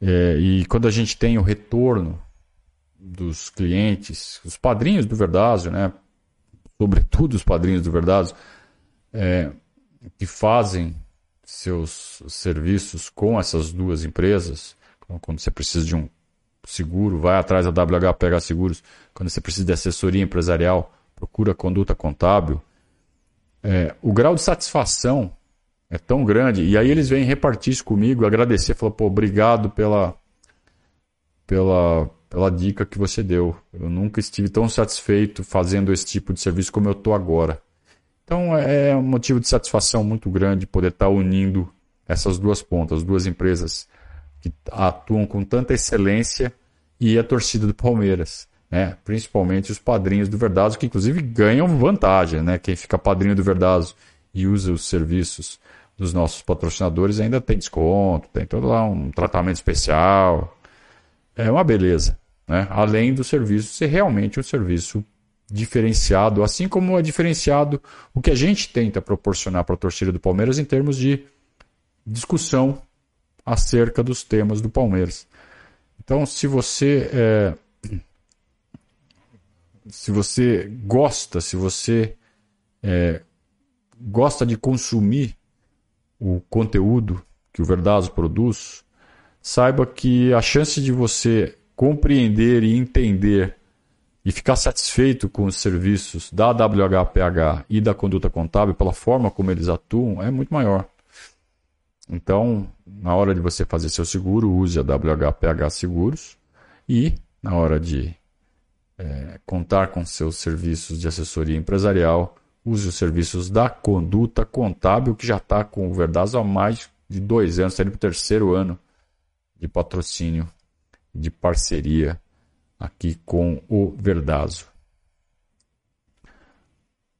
É, e quando a gente tem o retorno dos clientes, os padrinhos do Verdásio, né? sobretudo os padrinhos do Verdásio, é, que fazem seus serviços com essas duas empresas, quando você precisa de um seguro, vai atrás da WH pegar seguros. Quando você precisa de assessoria empresarial, procura conduta contábil. É, o grau de satisfação é tão grande. E aí eles vêm repartir isso comigo, agradecer, falar, pô, obrigado pela, pela, pela dica que você deu. Eu nunca estive tão satisfeito fazendo esse tipo de serviço como eu estou agora. Então é, é um motivo de satisfação muito grande poder estar unindo essas duas pontas, duas empresas que atuam com tanta excelência e a torcida do Palmeiras. Né? Principalmente os padrinhos do Verdazo, que inclusive ganham vantagem. Né? Quem fica padrinho do Verdazo e usa os serviços dos nossos patrocinadores ainda tem desconto, tem todo lá um tratamento especial. É uma beleza. Né? Além do serviço ser realmente um serviço diferenciado, assim como é diferenciado o que a gente tenta proporcionar para a torcida do Palmeiras em termos de discussão acerca dos temas do Palmeiras. Então, se você é, se você gosta, se você é, gosta de consumir o conteúdo que o Verdazo produz, saiba que a chance de você compreender e entender e ficar satisfeito com os serviços da WHPH e da conduta contábil pela forma como eles atuam é muito maior. Então, na hora de você fazer seu seguro, use a WHPH Seguros e, na hora de é, contar com seus serviços de assessoria empresarial, use os serviços da Conduta Contábil, que já está com o Verdazo há mais de dois anos, está indo para o terceiro ano de patrocínio, de parceria aqui com o Verdazo.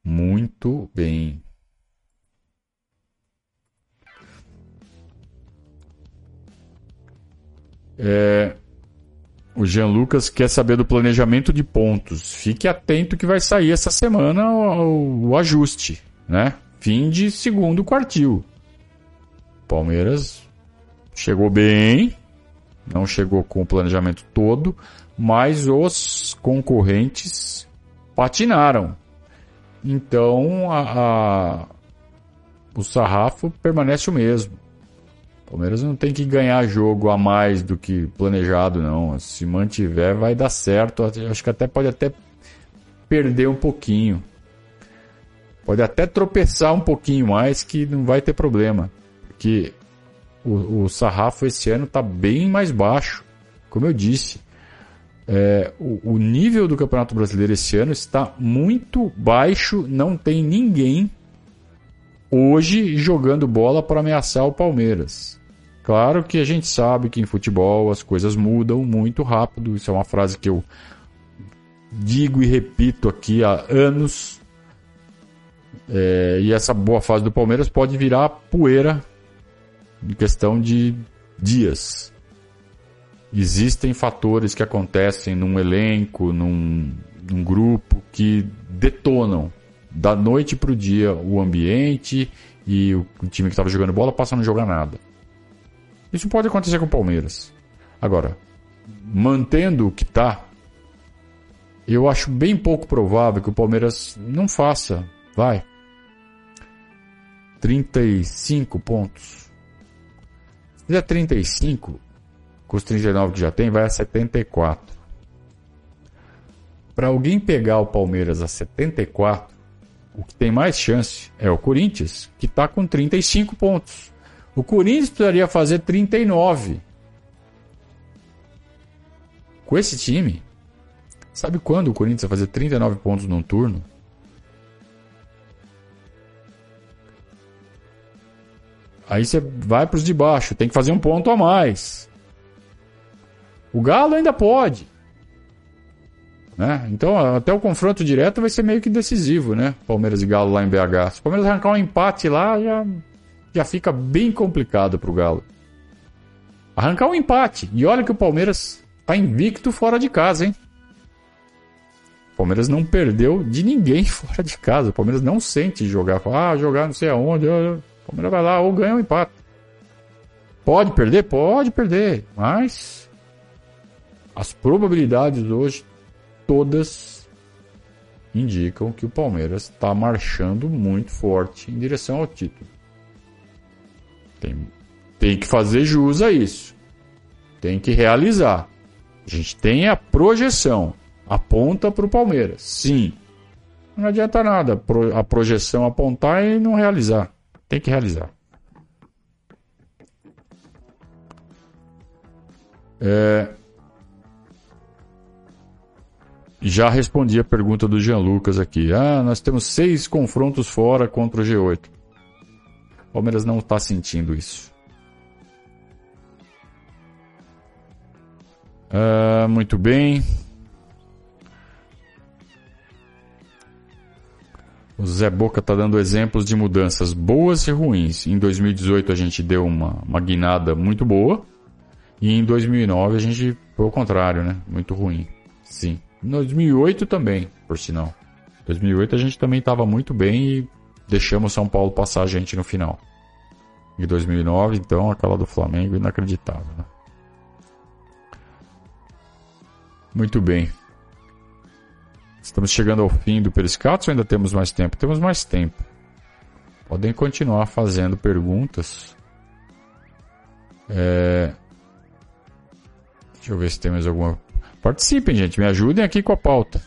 Muito bem. É, o Jean Lucas quer saber do planejamento de pontos. Fique atento que vai sair essa semana o, o ajuste, né? Fim de segundo quartil. Palmeiras chegou bem, não chegou com o planejamento todo, mas os concorrentes patinaram. Então a, a, o sarrafo permanece o mesmo. Palmeiras não tem que ganhar jogo a mais do que planejado, não. Se mantiver, vai dar certo. Acho que até pode até perder um pouquinho. Pode até tropeçar um pouquinho mais que não vai ter problema. Porque o, o sarrafo esse ano está bem mais baixo. Como eu disse, é, o, o nível do Campeonato Brasileiro esse ano está muito baixo. Não tem ninguém hoje jogando bola para ameaçar o Palmeiras. Claro que a gente sabe que em futebol as coisas mudam muito rápido. Isso é uma frase que eu digo e repito aqui há anos. É, e essa boa fase do Palmeiras pode virar poeira em questão de dias. Existem fatores que acontecem num elenco, num, num grupo, que detonam da noite para o dia o ambiente e o, o time que estava jogando bola passa a não jogar nada. Isso pode acontecer com o Palmeiras. Agora, mantendo o que está, eu acho bem pouco provável que o Palmeiras não faça, vai, 35 pontos. Se fizer 35, com os 39 que já tem, vai a 74. Para alguém pegar o Palmeiras a 74, o que tem mais chance é o Corinthians, que está com 35 pontos. O Corinthians precisaria fazer 39. Com esse time, sabe quando o Corinthians vai fazer 39 pontos num turno? Aí você vai para os de baixo, tem que fazer um ponto a mais. O Galo ainda pode. Né? Então, até o confronto direto vai ser meio que decisivo, né? Palmeiras e Galo lá em BH. Se o Palmeiras arrancar um empate lá, já, já fica bem complicado pro Galo. Arrancar um empate. E olha que o Palmeiras tá invicto fora de casa, hein? O Palmeiras não perdeu de ninguém *laughs* fora de casa. O Palmeiras não sente jogar. Ah, jogar não sei aonde. O Palmeiras vai lá ou ganha um empate. Pode perder? Pode perder. Mas as probabilidades hoje todas indicam que o Palmeiras está marchando muito forte em direção ao título. Tem, tem que fazer jus a isso. Tem que realizar. A gente tem a projeção. Aponta para o Palmeiras. Sim. Não adianta nada a projeção apontar e não realizar. Tem que realizar. É, já respondi a pergunta do Jean Lucas aqui. Ah, nós temos seis confrontos fora contra o G8. Palmeiras não está sentindo isso. Ah, muito bem. O Zé Boca está dando exemplos de mudanças boas e ruins. Em 2018 a gente deu uma, uma guinada muito boa. E em 2009 a gente foi o contrário, né? Muito ruim. Sim. 2008 também, por sinal. 2008 a gente também estava muito bem e deixamos São Paulo passar a gente no final. Em 2009, então, aquela do Flamengo inacreditável. Né? Muito bem. Estamos chegando ao fim do Periscatos ou ainda temos mais tempo? Temos mais tempo. Podem continuar fazendo perguntas. É... Deixa eu ver se tem mais alguma Participem, gente. Me ajudem aqui com a pauta.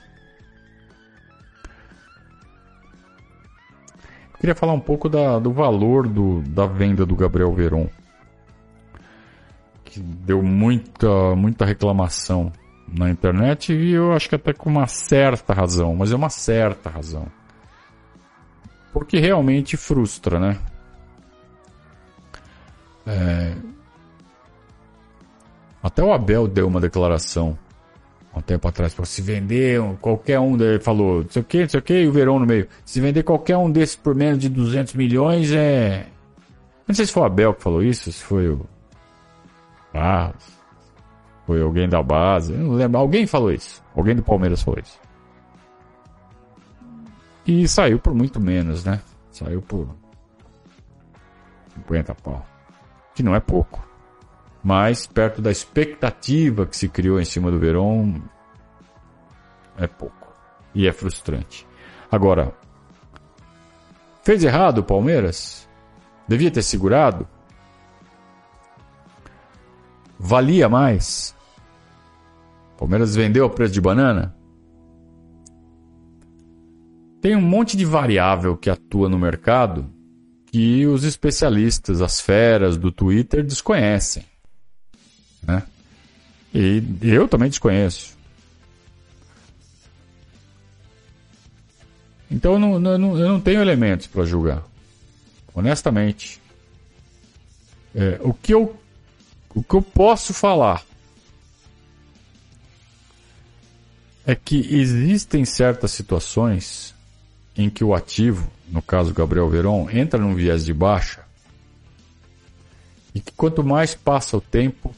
Queria falar um pouco da, do valor do, da venda do Gabriel Veron. Que deu muita, muita reclamação na internet e eu acho que até com uma certa razão, mas é uma certa razão. Porque realmente frustra, né? É... Até o Abel deu uma declaração um tempo atrás, se vender qualquer um, ele falou, não sei o que, não sei o que, e o Verão no meio. Se vender qualquer um desses por menos de 200 milhões é. Não sei se foi o Abel que falou isso, se foi o. Ah, foi alguém da base, não lembro. Alguém falou isso. Alguém do Palmeiras falou isso. E saiu por muito menos, né? Saiu por 50 pau. Que não é pouco mas perto da expectativa que se criou em cima do Verón, é pouco. E é frustrante. Agora, fez errado o Palmeiras? Devia ter segurado? Valia mais? Palmeiras vendeu a preço de banana? Tem um monte de variável que atua no mercado que os especialistas, as feras do Twitter desconhecem. Né? E eu também desconheço. Então eu não, não, eu não tenho elementos para julgar. Honestamente. É, o, que eu, o que eu posso falar é que existem certas situações em que o ativo, no caso Gabriel Veron, entra num viés de baixa e que quanto mais passa o tempo,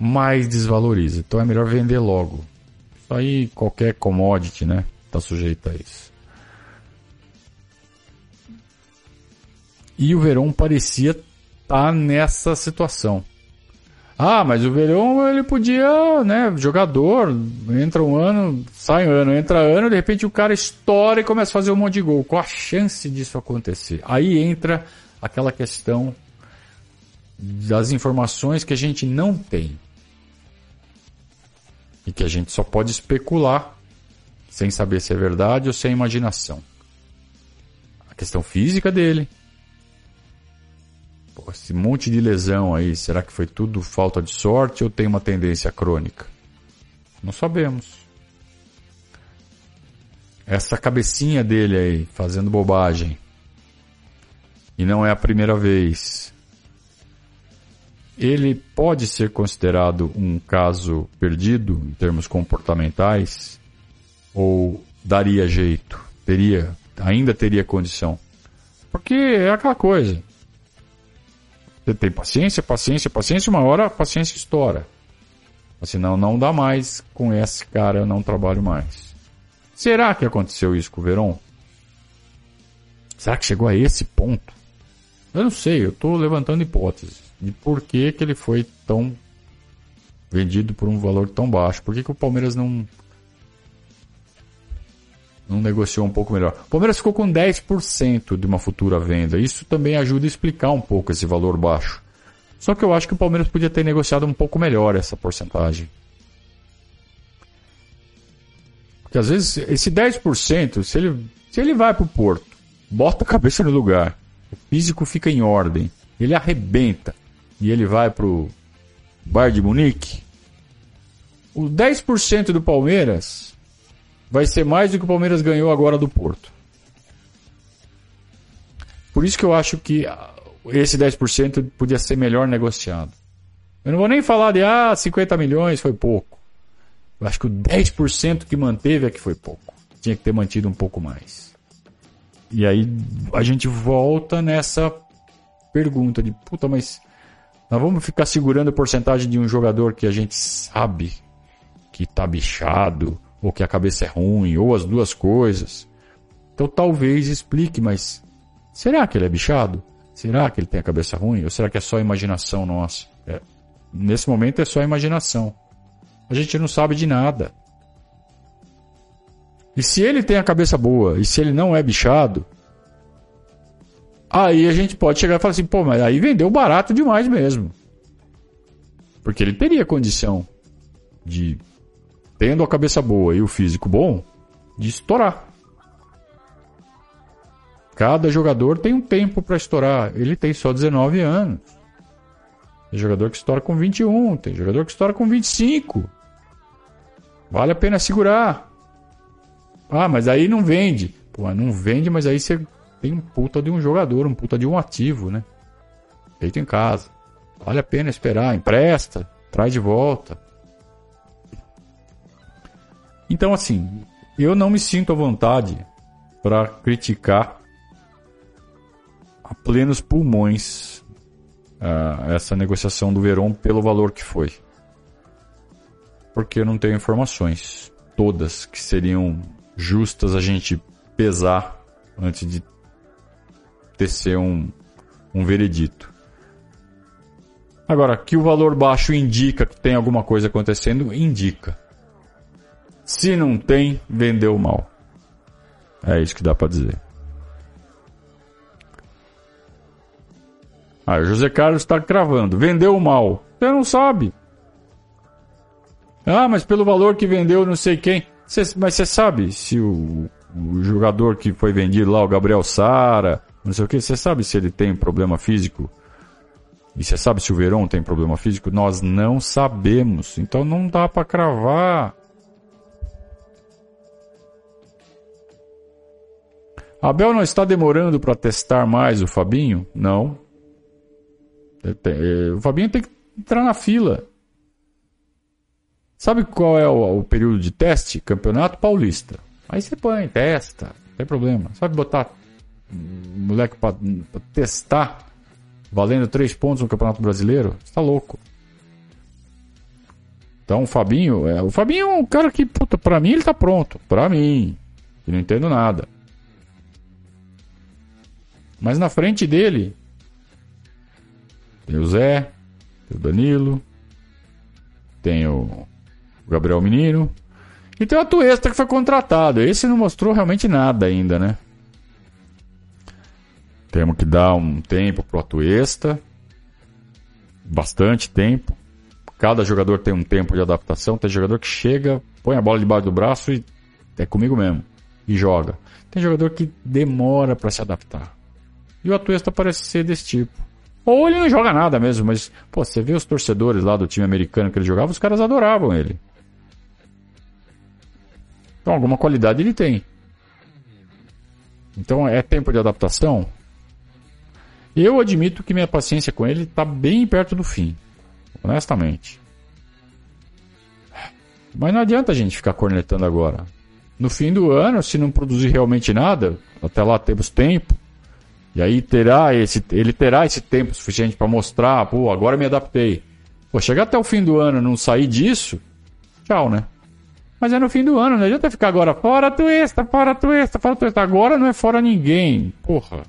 mais desvaloriza. Então é melhor vender logo. Aí qualquer commodity, né, está sujeito a isso. E o Verão parecia estar tá nessa situação. Ah, mas o Verão ele podia, né, jogador, entra um ano, sai um ano, entra ano, de repente o cara estoura e começa a fazer um monte de gol. Qual a chance disso acontecer? Aí entra aquela questão das informações que a gente não tem e que a gente só pode especular sem saber se é verdade ou se é imaginação. A questão física dele. Pô, esse monte de lesão aí, será que foi tudo falta de sorte ou tem uma tendência crônica? Não sabemos. Essa cabecinha dele aí, fazendo bobagem. E não é a primeira vez. Ele pode ser considerado um caso perdido em termos comportamentais? Ou daria jeito? Teria, ainda teria condição? Porque é aquela coisa. Você tem paciência, paciência, paciência, uma hora a paciência estoura. Senão não dá mais, com esse cara eu não trabalho mais. Será que aconteceu isso com o Veron? Será que chegou a esse ponto? Eu não sei, eu estou levantando hipóteses de por que, que ele foi tão vendido por um valor tão baixo. Por que, que o Palmeiras não não negociou um pouco melhor. O Palmeiras ficou com 10% de uma futura venda. Isso também ajuda a explicar um pouco esse valor baixo. Só que eu acho que o Palmeiras podia ter negociado um pouco melhor essa porcentagem. Porque às vezes esse 10%, se ele, se ele vai para o Porto, bota a cabeça no lugar, o físico fica em ordem, ele arrebenta e ele vai para o Bayern de Munique, o 10% do Palmeiras vai ser mais do que o Palmeiras ganhou agora do Porto. Por isso que eu acho que esse 10% podia ser melhor negociado. Eu não vou nem falar de ah, 50 milhões foi pouco. Eu acho que o 10% que manteve é que foi pouco. Tinha que ter mantido um pouco mais. E aí a gente volta nessa pergunta de puta, mas nós vamos ficar segurando a porcentagem de um jogador que a gente sabe que tá bichado, ou que a cabeça é ruim, ou as duas coisas. Então talvez explique, mas será que ele é bichado? Será que ele tem a cabeça ruim? Ou será que é só imaginação nossa? É, nesse momento é só imaginação. A gente não sabe de nada. E se ele tem a cabeça boa, e se ele não é bichado, aí a gente pode chegar e falar assim, pô, mas aí vendeu barato demais mesmo. Porque ele teria condição de tendo a cabeça boa e o físico bom, de estourar. Cada jogador tem um tempo para estourar. Ele tem só 19 anos. Tem jogador que estoura com 21, tem jogador que estoura com 25. Vale a pena segurar. Ah, mas aí não vende. Pô, não vende, mas aí você tem um puta de um jogador, um puta de um ativo, né? Feito em casa. Vale a pena esperar, empresta, traz de volta. Então, assim, eu não me sinto à vontade para criticar a plenos pulmões uh, essa negociação do Verón pelo valor que foi. Porque eu não tenho informações todas que seriam justas a gente pesar antes de tecer um, um veredito. Agora, que o valor baixo indica que tem alguma coisa acontecendo, indica. Se não tem, vendeu mal. É isso que dá para dizer. Ah, o José Carlos está cravando. Vendeu mal. Você não sabe. Ah, mas pelo valor que vendeu não sei quem. Cê, mas você sabe se o, o, jogador que foi vendido lá, o Gabriel Sara, não sei o que, você sabe se ele tem problema físico? E você sabe se o Verão tem problema físico? Nós não sabemos. Então não dá para cravar. Abel não está demorando para testar mais o Fabinho? Não. É, o Fabinho tem que entrar na fila. Sabe qual é o, o período de teste? Campeonato Paulista. Aí você põe, testa, não tem problema. Sabe botar moleque para testar valendo três pontos no Campeonato Brasileiro? Você tá louco. Então o Fabinho, é, o Fabinho é um cara que, puta, pra mim ele tá pronto. Pra mim. Eu não entendo nada. Mas na frente dele tem o Zé, tem o Danilo, tem o Gabriel Menino e tem o Atuesta que foi contratado. Esse não mostrou realmente nada ainda, né? Temos que dar um tempo pro Atuesta, bastante tempo. Cada jogador tem um tempo de adaptação. Tem jogador que chega, põe a bola debaixo do braço e é comigo mesmo e joga. Tem jogador que demora para se adaptar. E o Atuesta parece ser desse tipo. Ou ele não joga nada mesmo, mas, pô, você vê os torcedores lá do time americano que ele jogava, os caras adoravam ele. Então, alguma qualidade ele tem. Então, é tempo de adaptação? Eu admito que minha paciência com ele está bem perto do fim. Honestamente. Mas não adianta a gente ficar cornetando agora. No fim do ano, se não produzir realmente nada, até lá temos tempo. E aí terá esse, ele terá esse tempo suficiente para mostrar, pô, agora me adaptei. Pô, chegar até o fim do ano e não sair disso, tchau, né? Mas é no fim do ano, não adianta ficar agora fora twista, fora twista, fora twista. Agora não é fora ninguém. Porra.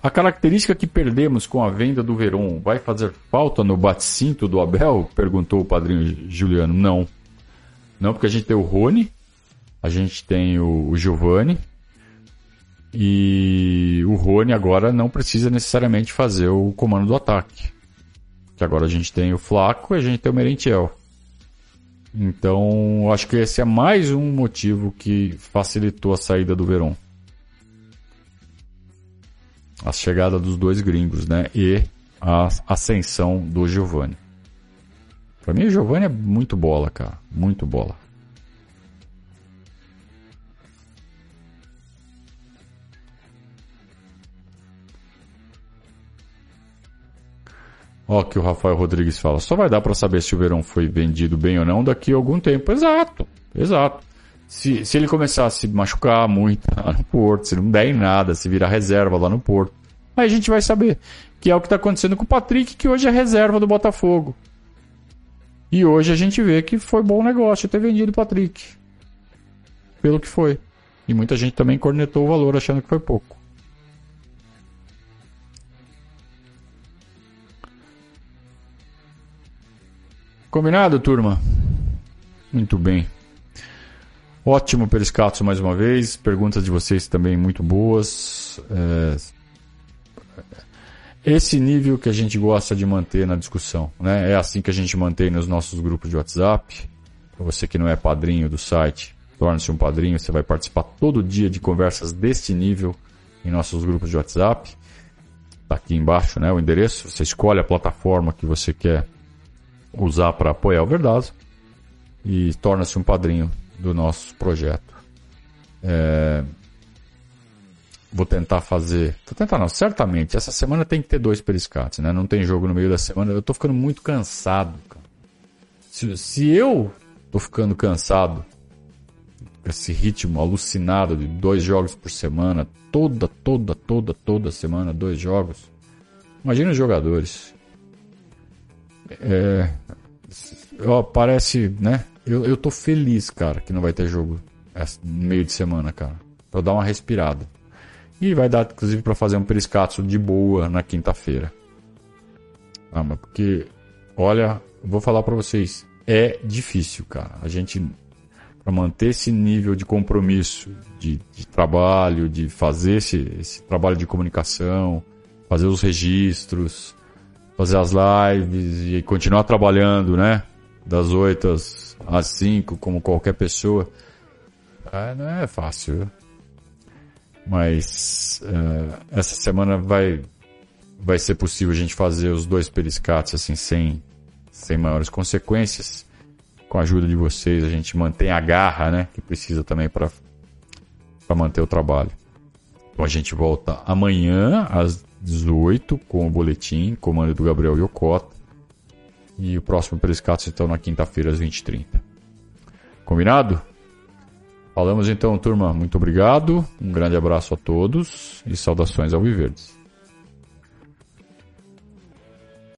A característica que perdemos com a venda do Veron vai fazer falta no bate-cinto do Abel? Perguntou o padrinho Juliano. Não. Não, porque a gente tem o Rony, a gente tem o, Giovanni, e o Rony agora não precisa necessariamente fazer o comando do ataque. Que agora a gente tem o Flaco e a gente tem o Merentiel. Então, acho que esse é mais um motivo que facilitou a saída do Verón a chegada dos dois gringos, né? E a ascensão do Giovanni. Para mim, o Giovanni é muito bola, cara. Muito bola. Ó, que o Rafael Rodrigues fala. Só vai dar para saber se o Verão foi vendido bem ou não daqui a algum tempo. Exato, exato. Se, se ele começar a se machucar muito lá no Porto, se não der em nada, se virar reserva lá no Porto, aí a gente vai saber. Que é o que está acontecendo com o Patrick, que hoje é reserva do Botafogo. E hoje a gente vê que foi bom negócio ter vendido o Patrick. Pelo que foi. E muita gente também cornetou o valor achando que foi pouco. Combinado, turma? Muito bem. Ótimo Periscato mais uma vez. Perguntas de vocês também muito boas. É... Esse nível que a gente gosta de manter na discussão. Né? É assim que a gente mantém nos nossos grupos de WhatsApp. Você que não é padrinho do site, torne-se um padrinho. Você vai participar todo dia de conversas deste nível em nossos grupos de WhatsApp. Está aqui embaixo né, o endereço. Você escolhe a plataforma que você quer usar para apoiar o Verdazo e torna-se um padrinho do nosso projeto. É... Vou tentar fazer. Vou tentar não, certamente. Essa semana tem que ter dois periscates, né? Não tem jogo no meio da semana. Eu tô ficando muito cansado, cara. Se, se eu tô ficando cansado, com esse ritmo alucinado de dois jogos por semana, toda, toda, toda, toda semana, dois jogos. Imagina os jogadores. É, ó, parece, né? Eu, eu tô feliz, cara, que não vai ter jogo no meio de semana, cara. Pra dar uma respirada. E vai dar, inclusive, para fazer um periscatso de boa na quinta-feira. Ah, mas porque, olha, vou falar para vocês, é difícil, cara. A gente, para manter esse nível de compromisso, de, de trabalho, de fazer esse, esse trabalho de comunicação, fazer os registros, fazer as lives e continuar trabalhando, né? Das 8 às 5, como qualquer pessoa. É, não é fácil. Mas uh, essa semana vai, vai ser possível a gente fazer os dois periscates assim, sem, sem maiores consequências. Com a ajuda de vocês, a gente mantém a garra, né? Que precisa também para manter o trabalho. Então a gente volta amanhã às 18 com o boletim, comando do Gabriel Yokota. E o próximo Periscatos então na quinta-feira às 20h30. Combinado? Falamos então, turma. Muito obrigado. Um grande abraço a todos e saudações ao Viverdes.